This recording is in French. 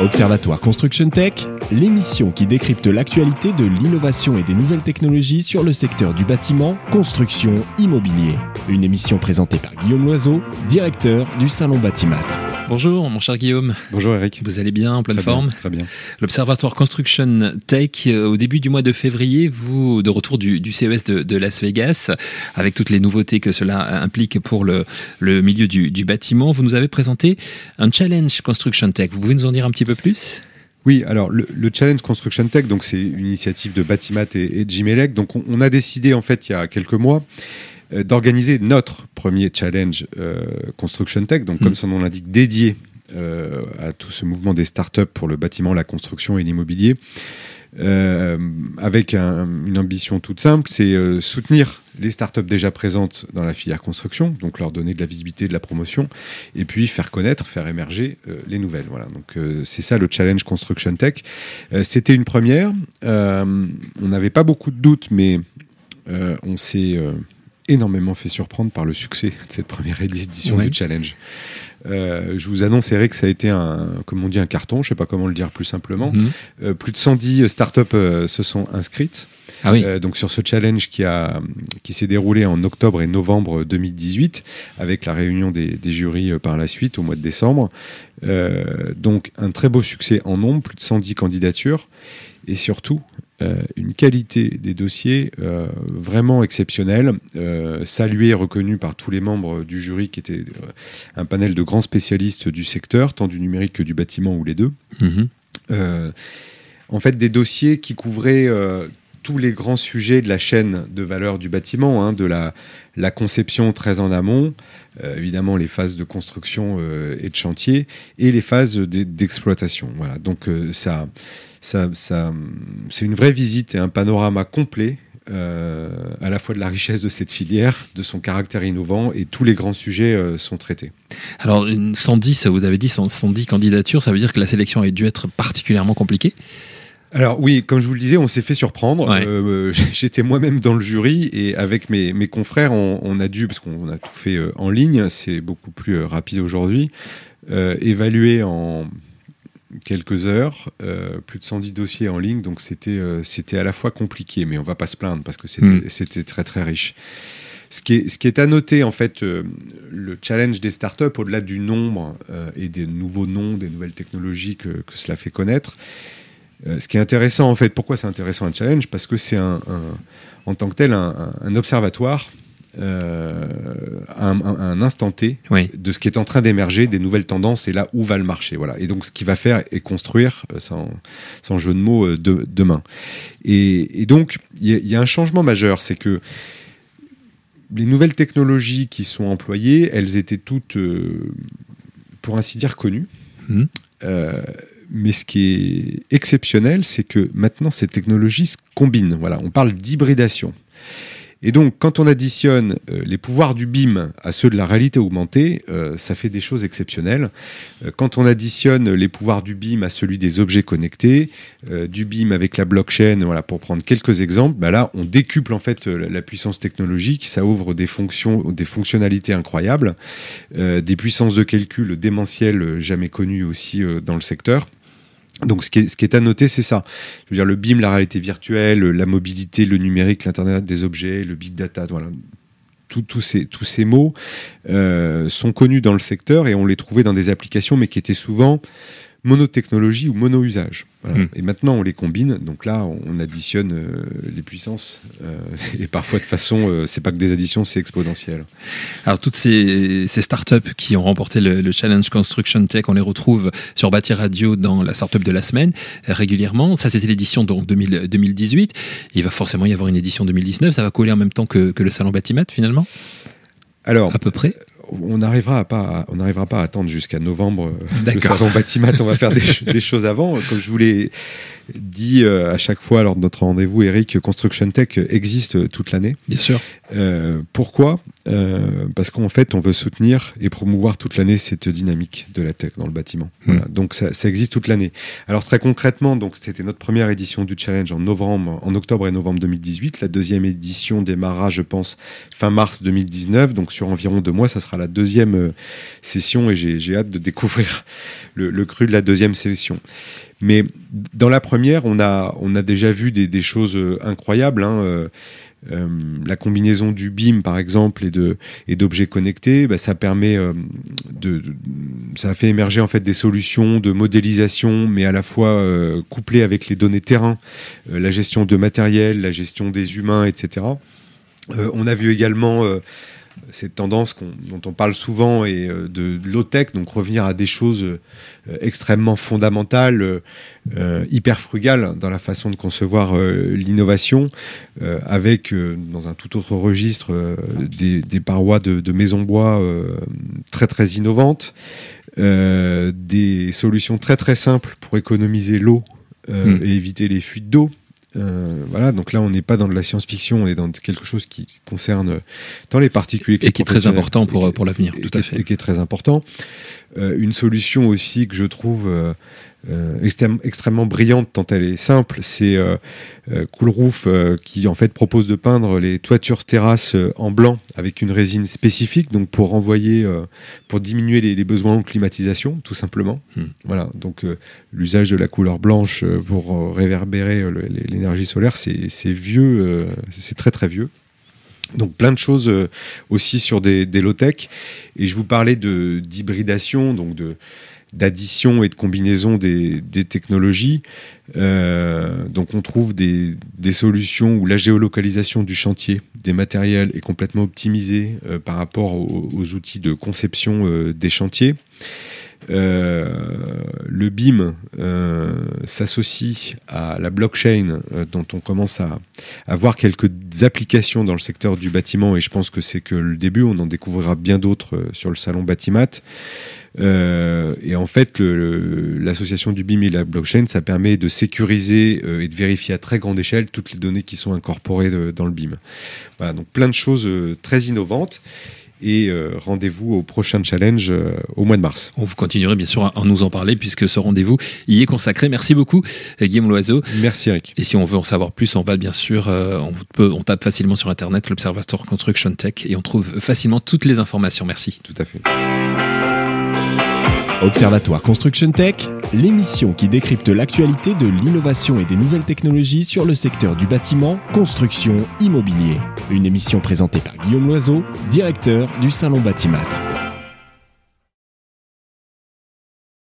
Observatoire Construction Tech, l'émission qui décrypte l'actualité de l'innovation et des nouvelles technologies sur le secteur du bâtiment, construction, immobilier. Une émission présentée par Guillaume Loiseau, directeur du Salon Batimat. Bonjour mon cher Guillaume. Bonjour Eric. Vous allez bien, en pleine Très forme bien, Très bien. L'Observatoire Construction Tech, euh, au début du mois de février, vous, de retour du, du CES de, de Las Vegas, avec toutes les nouveautés que cela implique pour le, le milieu du, du bâtiment, vous nous avez présenté un challenge Construction Tech. Vous pouvez nous en dire un petit peu plus? Oui, alors le, le Challenge Construction Tech, donc c'est une initiative de Batimat et, et Jimelec. Donc on, on a décidé en fait il y a quelques mois euh, d'organiser notre premier challenge euh, Construction Tech, donc comme Mm. son nom l'indique, dédié euh, à tout ce mouvement des startups pour le bâtiment, la construction et l'immobilier, euh, avec un- une ambition toute simple, c'est euh, soutenir les startups déjà présentes dans la filière construction, donc leur donner de la visibilité, de la promotion, et puis faire connaître, faire émerger euh, les nouvelles. Voilà, donc c'est ça le challenge Construction Tech. C'était une première. On n'avait pas beaucoup de doutes, mais on s'est énormément fait surprendre par le succès de cette première édition Ouais. du challenge. Euh, je vous annonce, Eric, ça a été un, comme on dit, un carton. Je sais pas comment le dire plus simplement. Mhm. Euh, plus de 110 startups euh, se sont inscrites. Ah oui, donc sur ce challenge qui, a, qui s'est déroulé en octobre et novembre 2018, avec la réunion des, des jurys par la suite au mois de décembre. Donc un très beau succès en nombre, plus de 110 candidatures, et surtout une qualité des dossiers euh, vraiment exceptionnelle, euh, saluée et reconnue par tous les membres du jury, qui était euh, un panel de grands spécialistes du secteur, tant du numérique que du bâtiment, ou les deux. Mhm. Euh, en fait des dossiers qui couvraient euh, tous les grands sujets de la chaîne de valeur du bâtiment, hein, de la, conception très en amont, euh, évidemment les phases de construction euh, et de chantier, et les phases d'e- d'exploitation. Voilà. Donc euh, ça, ça, c'est une vraie visite et un panorama complet. à la fois de la richesse de cette filière, de son caractère innovant, et tous les grands sujets sont traités. alors une 110, vous avez dit 100 110 candidatures, ça veut dire que la sélection a dû être particulièrement compliquée Alors oui, comme je vous le disais, on s'est fait surprendre. Ouais. Euh, J'étais moi-même dans le jury et avec mes, mes confrères, on, on a dû, parce qu'on a tout fait euh, en ligne, c'est beaucoup plus euh, rapide aujourd'hui, euh, évaluer en quelques heures euh, plus de 110 dossiers en ligne. Donc c'était euh, c'était à la fois compliqué, mais on va pas se plaindre parce que c'était Mm. très très riche. Ce qui, est, ce qui est à noter, en fait, euh, le challenge des startups, au-delà du nombre euh, et des nouveaux noms, des nouvelles technologies que, que cela fait connaître, euh, ce qui est intéressant, en fait, pourquoi c'est intéressant un challenge? Parce que c'est un, un- en tant que tel un, observatoire euh, un, instant T Oui. de ce qui est en train d'émerger, des nouvelles tendances et là où va le marché. Voilà. Et donc ce qu'il va faire est construire, euh, sans, sans jeu de mots, de, demain. Et, et donc il y, a- il y a un changement majeur, c'est que les nouvelles technologies qui sont employées, elles étaient toutes, euh, pour ainsi dire, connues. Euh, mais ce qui est exceptionnel, c'est que maintenant ces technologies se combinent. Voilà, on parle d'hybridation. Et donc, quand on additionne euh, les pouvoirs du BIM à ceux de la réalité augmentée, euh, ça fait des choses exceptionnelles. Euh, quand on additionne les pouvoirs du BIM à celui des objets connectés, du BIM avec la blockchain, voilà, pour prendre quelques exemples, bah là, on décuple en fait la- puissance technologique. Ça ouvre des fonctions, des fonctionnalités incroyables, des puissances de calcul démentielles jamais connues aussi dans le secteur. Donc, ce qui est, à noter, c'est ça. Je veux dire, le BIM, la réalité virtuelle, la mobilité, le numérique, l'Internet des objets, le big data, voilà. Ces, tous ces mots euh, sont connus dans le secteur et on les trouvait dans des applications, mais qui étaient souvent monotechnologie ou mono-usage. Voilà. Mm. Et maintenant, on les combine. Donc là, on on additionne euh, les puissances. euh, et parfois, de façon, euh, c'est pas que des additions, c'est exponentiel. Alors toutes ces, ces startups qui ont remporté le, le Challenge Construction Tech, on les retrouve sur Bâti Radio dans la startup de la semaine euh, régulièrement. Ça c'était l'édition donc 2000 2018. Il va forcément y avoir une édition 2019. Ça va coller en même temps que, que le salon Batimat finalement, Alors, à peu près. On n'arrivera pas, à- on n'arrivera pas à attendre jusqu'à novembre euh, le salon Batimat. On va faire des, des choses avant. Comme je vous l'ai dit euh, à chaque fois lors de notre rendez-vous, Eric, Construction Tech existe toute l'année. Bien sûr. Euh, pourquoi euh, parce qu'en fait, on veut soutenir et promouvoir toute l'année cette dynamique de la tech dans le bâtiment. Voilà. Donc ça, ça, existe toute l'année. Alors très concrètement, donc c'était notre première édition du challenge en novembre, en octobre et novembre 2018. La deuxième édition démarra, je pense, fin mars 2019. Donc sur environ deux mois, ça sera la deuxième euh, session et j'ai hâte de découvrir le, le, cru de la deuxième session. Mais dans la première, on a, on a déjà vu des, des choses incroyables. Hein, euh, la combinaison du BIM par exemple et d'objets connectés, bah, ça permet euh, fait émerger en fait des solutions de modélisation, mais à la fois euh, couplées avec les données terrain, la gestion de matériel, la gestion des humains, etc. on a vu également cette tendance dont on parle souvent et euh, de, de low-tech, donc revenir à des choses euh, extrêmement fondamentales, euh, hyper frugales dans la façon de concevoir l'innovation, avec dans un tout autre registre des, des, parois de, de maisons bois très très innovantes, des solutions très très simples pour économiser l'eau mmh. et éviter les fuites d'eau. Euh, voilà, donc là, on n'est pas dans de la science-fiction, on est dans quelque chose qui concerne tant les particuliers que et qui est très important pour, pour l'avenir, tout à fait. Et qui est très important. Euh, une solution aussi que je trouve euh, euh, extrême, extrêmement brillante tant elle est simple, c'est Cool Roof qui en fait propose de peindre les toitures terrasses en blanc avec une résine spécifique, donc pour renvoyer, pour diminuer les, les, besoins de climatisation, tout simplement. Hmm. Voilà, donc l'usage de la couleur blanche pour réverbérer l'énergie solaire, c'est vieux, c'est très très vieux. Donc plein de choses aussi sur des, low-tech. Et je vous parlais d'hybridation, donc d'addition et de combinaison des, technologies. Euh, donc on trouve des, solutions où la géolocalisation du chantier, des matériels est complètement optimisée euh, par rapport aux, outils de conception euh, des chantiers. Euh, le BIM euh, s'associe à la blockchain euh, dont on commence à, à voir quelques applications dans le secteur du bâtiment et je pense que c'est que le début, on en découvrira bien d'autres sur le salon Batimat. Et en fait, l'association du BIM et la blockchain, ça permet de sécuriser et de vérifier à très grande échelle toutes les données qui sont incorporées dans le BIM. Voilà, donc plein de choses très innovantes et euh, rendez-vous au prochain challenge euh, au mois de mars. On vous continuerez bien sûr à nous en parler puisque ce rendez-vous y est consacré. Merci beaucoup Guillaume Loiseau. Merci Eric. Et si on veut en savoir plus, on va bien sûr, euh, on, peut, on tape facilement sur internet l'Observatoire Construction Tech et on trouve facilement toutes les informations. Merci. Tout à fait. Observatoire Construction Tech, l'émission qui décrypte l'actualité de l'innovation et des nouvelles technologies sur le secteur du bâtiment, construction, immobilier. Une émission présentée par Guillaume Loiseau, directeur du Salon Batimat.